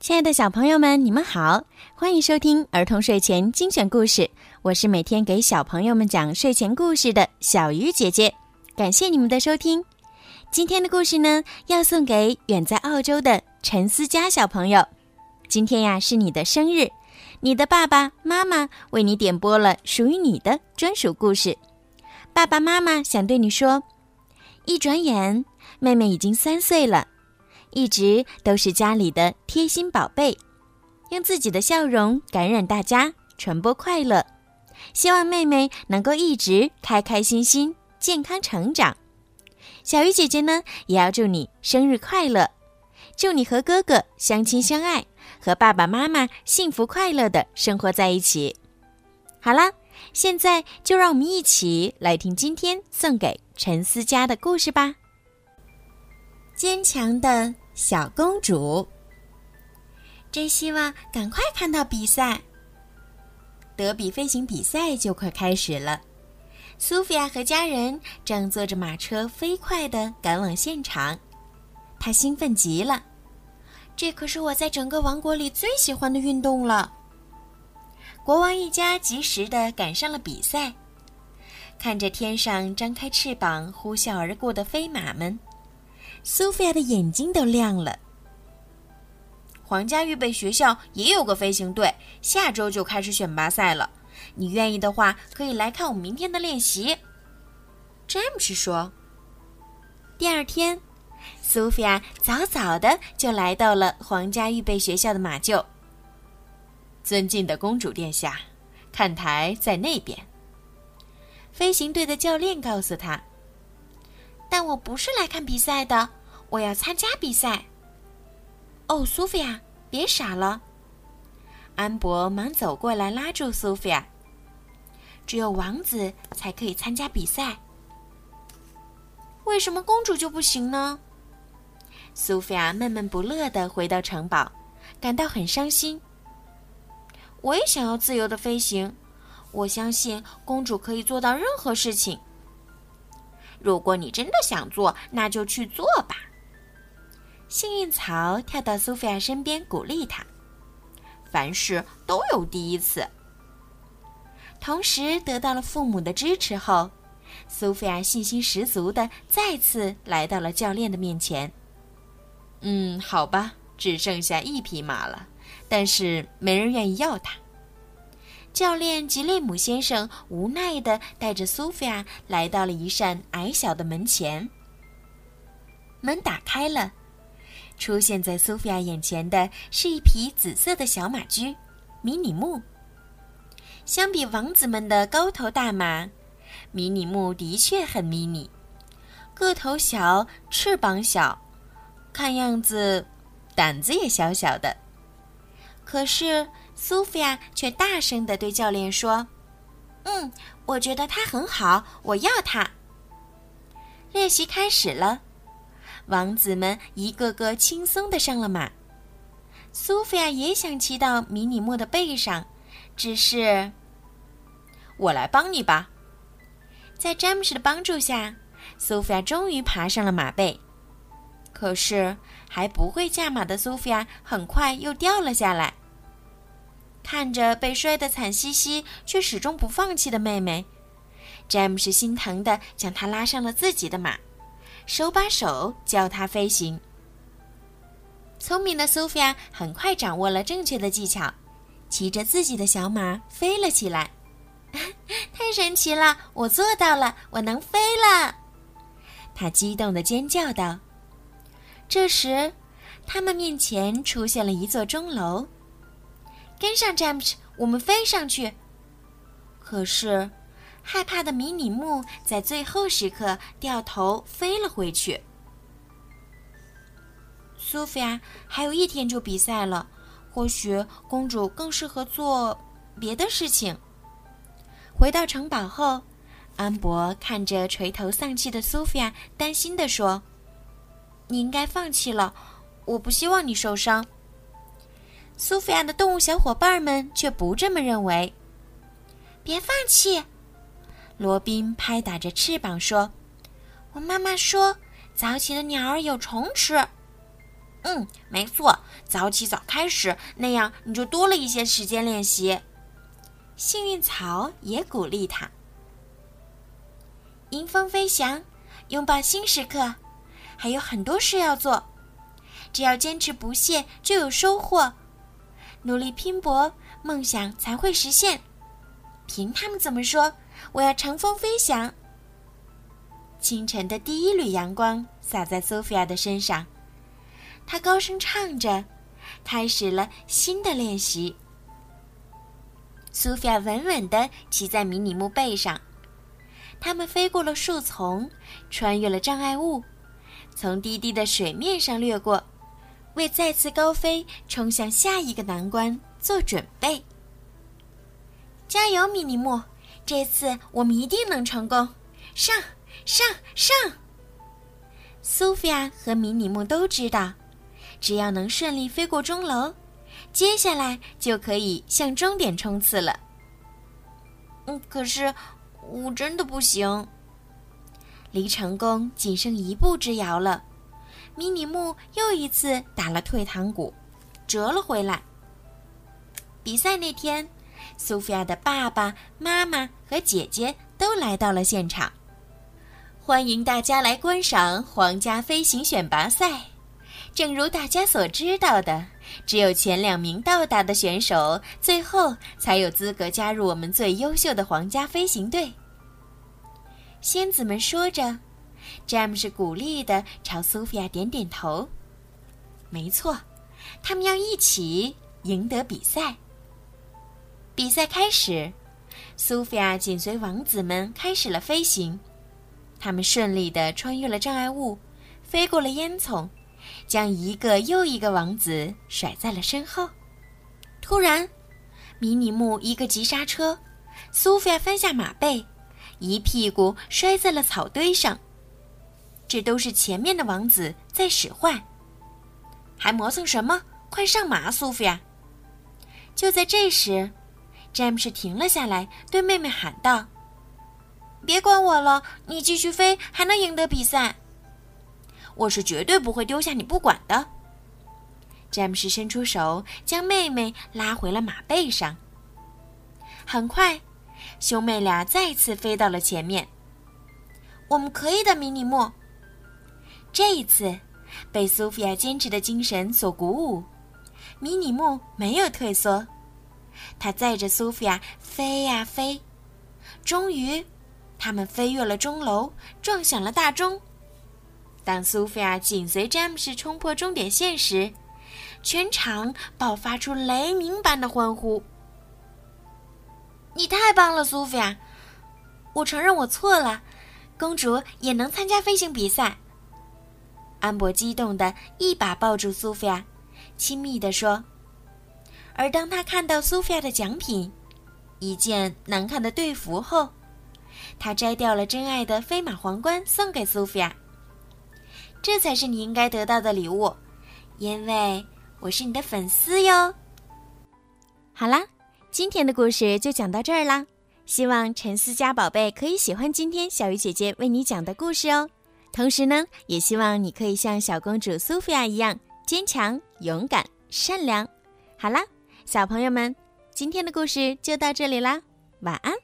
亲爱的小朋友们，你们好，欢迎收听儿童睡前精选故事。我是每天给小朋友们讲睡前故事的小鱼姐姐，感谢你们的收听。今天的故事呢，要送给远在澳洲的陈思佳小朋友。今天呀，是你的生日，你的爸爸妈妈为你点播了属于你的专属故事。爸爸妈妈想对你说：一转眼，妹妹已经三岁了。一直都是家里的贴心宝贝，用自己的笑容感染大家，传播快乐。希望妹妹能够一直开开心心、健康成长。小鱼姐姐呢，也要祝你生日快乐，祝你和哥哥相亲相爱，和爸爸妈妈幸福快乐的生活在一起。好啦，现在就让我们一起来听今天送给陈思佳的故事吧。坚强的小公主，真希望赶快看到比赛。德比飞行比赛就快开始了，苏菲亚和家人正坐着马车飞快的赶往现场，她兴奋极了。这可是我在整个王国里最喜欢的运动了。国王一家及时的赶上了比赛，看着天上张开翅膀呼啸而过的飞马们。苏菲亚的眼睛都亮了。皇家预备学校也有个飞行队，下周就开始选拔赛了。你愿意的话，可以来看我们明天的练习。詹姆斯说。第二天，苏菲亚早早的就来到了皇家预备学校的马厩。尊敬的公主殿下，看台在那边。飞行队的教练告诉他。但我不是来看比赛的，我要参加比赛。哦，苏菲亚，别傻了！安博忙走过来拉住苏菲亚。只有王子才可以参加比赛，为什么公主就不行呢？苏菲亚闷闷不乐的回到城堡，感到很伤心。我也想要自由的飞行，我相信公主可以做到任何事情。如果你真的想做，那就去做吧。幸运草跳到苏菲亚身边，鼓励她：“凡事都有第一次。”同时得到了父母的支持后，苏菲亚信心十足的再次来到了教练的面前。“嗯，好吧，只剩下一匹马了，但是没人愿意要它。”教练吉列姆先生无奈地带着苏菲亚来到了一扇矮小的门前。门打开了，出现在苏菲亚眼前的是一匹紫色的小马驹——迷你木。相比王子们的高头大马，迷你木的确很迷你，个头小，翅膀小，看样子胆子也小小的。可是。苏菲亚却大声地对教练说：“嗯，我觉得他很好，我要他。”练习开始了，王子们一个个轻松地上了马。苏菲亚也想骑到迷你莫的背上，只是我来帮你吧。在詹姆斯的帮助下，苏菲亚终于爬上了马背。可是还不会驾马的苏菲亚很快又掉了下来。看着被摔得惨兮兮却始终不放弃的妹妹，詹姆斯心疼地将她拉上了自己的马，手把手教她飞行。聪明的苏菲亚很快掌握了正确的技巧，骑着自己的小马飞了起来。太神奇了！我做到了，我能飞了！她激动地尖叫道。这时，他们面前出现了一座钟楼。跟上詹姆斯，我们飞上去。可是，害怕的迷你木在最后时刻掉头飞了回去。苏菲亚还有一天就比赛了，或许公主更适合做别的事情。回到城堡后，安博看着垂头丧气的苏菲亚，担心地说：“你应该放弃了，我不希望你受伤。”苏菲亚的动物小伙伴们却不这么认为。别放弃，罗宾拍打着翅膀说：“我妈妈说，早起的鸟儿有虫吃。”嗯，没错，早起早开始，那样你就多了一些时间练习。幸运草也鼓励他。迎风飞翔，拥抱新时刻，还有很多事要做。只要坚持不懈，就有收获。努力拼搏，梦想才会实现。凭他们怎么说，我要乘风飞翔。清晨的第一缕阳光洒在苏菲亚的身上，她高声唱着，开始了新的练习。苏菲亚稳稳地骑在迷你木背上，他们飞过了树丛，穿越了障碍物，从低低的水面上掠过，为再次高飞冲向下一个难关做准备。加油，迷你木！这次我们一定能成功！上！上上！苏菲亚和迷你木都知道，只要能顺利飞过钟楼，接下来就可以向终点冲刺了。嗯，可是我真的不行，离成功仅剩一步之遥了。迷你木又一次打了退堂鼓，折了回来。比赛那天，苏菲亚的爸爸妈妈和姐姐都来到了现场。欢迎大家来观赏皇家飞行选拔赛。正如大家所知道的，只有前两名到达的选手，最后才有资格加入我们最优秀的皇家飞行队。仙子们说着，詹姆士鼓励地朝苏菲亚点点头。没错，他们要一起赢得比赛。比赛开始，苏菲亚紧随王子们开始了飞行。他们顺利地穿越了障碍物，飞过了烟囱，将一个又一个王子甩在了身后。突然，迷你木一个急刹车，苏菲亚翻下马背，一屁股摔在了草堆上。这都是前面的王子在使坏，还磨蹭什么？快上马，苏菲亚！就在这时，詹姆士停了下来，对妹妹喊道。别管我了，你继续飞，还能赢得比赛。我是绝对不会丢下你不管的。詹姆斯伸出手，将妹妹拉回了马背上。很快，兄妹俩再次飞到了前面。我们可以的，迷你莫。这一次，被苏菲亚坚持的精神所鼓舞，迷你木没有退缩，他载着苏菲亚飞呀飞，终于。他们飞越了钟楼，撞响了大钟。当苏菲亚紧随詹姆士冲破终点线时，全场爆发出雷鸣般的欢呼。你太棒了，苏菲亚！我承认我错了，公主也能参加飞行比赛。安博激动的一把抱住苏菲亚，亲密地说。而当他看到苏菲亚的奖品——一件难看的队服后，他摘掉了真爱的飞马皇冠，送给苏菲亚。这才是你应该得到的礼物，因为我是你的粉丝哟。好啦，今天的故事就讲到这儿啦。希望陈思佳宝贝可以喜欢今天小鱼姐姐为你讲的故事哦。同时呢，也希望你可以像小公主苏菲亚一样坚强、勇敢、善良。好啦，小朋友们，今天的故事就到这里啦，晚安。